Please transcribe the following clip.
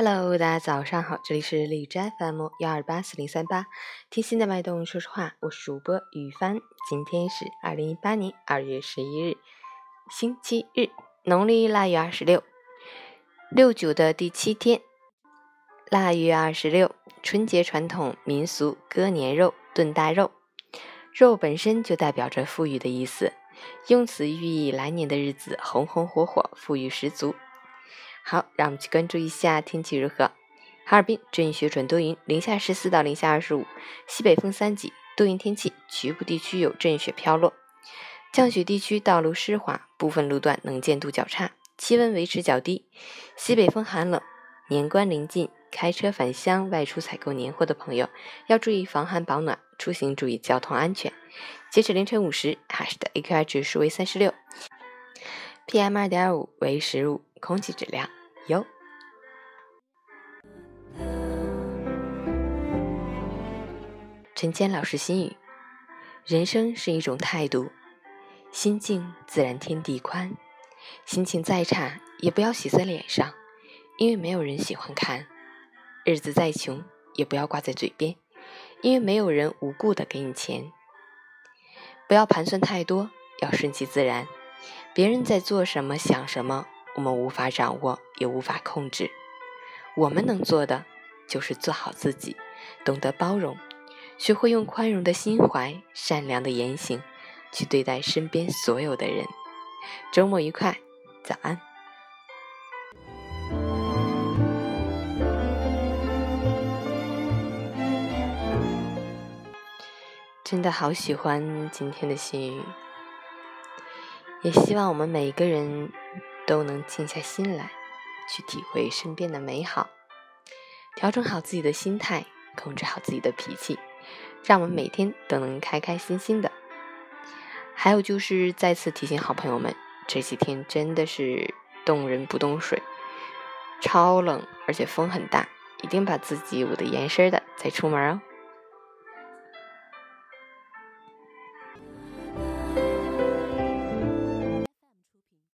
Hello，大家早上好，这里是荔枝 FM 幺二八四零三八，听心的脉动，说实话，我是主播雨帆。今天是二零一八年二月十一日，星期日，农历腊月二十六，六九的第七天。腊月二十六，春节传统民俗割年肉、炖大肉，肉本身就代表着富裕的意思，用此寓意来年的日子红红火火，富裕十足。好，让我们去关注一下天气如何。哈尔滨阵雪转多云，零下十四到零下二十五，西北风三级，多云天气，局部地区有阵雪飘落。降雪地区道路湿滑，部分路段能见度较差，气温维持较低，西北风寒冷。年关临近，开车返乡、外出采购年货的朋友要注意防寒保暖，出行注意交通安全。截止凌晨五时，哈市的 AQI 指数为三十六，PM 二点五为十五，空气质量。有。陈坚老师心语：人生是一种态度，心静自然天地宽。心情再差，也不要写在脸上，因为没有人喜欢看；日子再穷，也不要挂在嘴边，因为没有人无故的给你钱。不要盘算太多，要顺其自然。别人在做什么，想什么。我们无法掌握，也无法控制。我们能做的就是做好自己，懂得包容，学会用宽容的心怀、善良的言行去对待身边所有的人。周末愉快，早安！真的好喜欢今天的心语，也希望我们每一个人。都能静下心来，去体会身边的美好，调整好自己的心态，控制好自己的脾气，让我们每天都能开开心心的。还有就是再次提醒好朋友们，这几天真的是冻人不冻水，超冷，而且风很大，一定把自己捂得严实的再出门哦。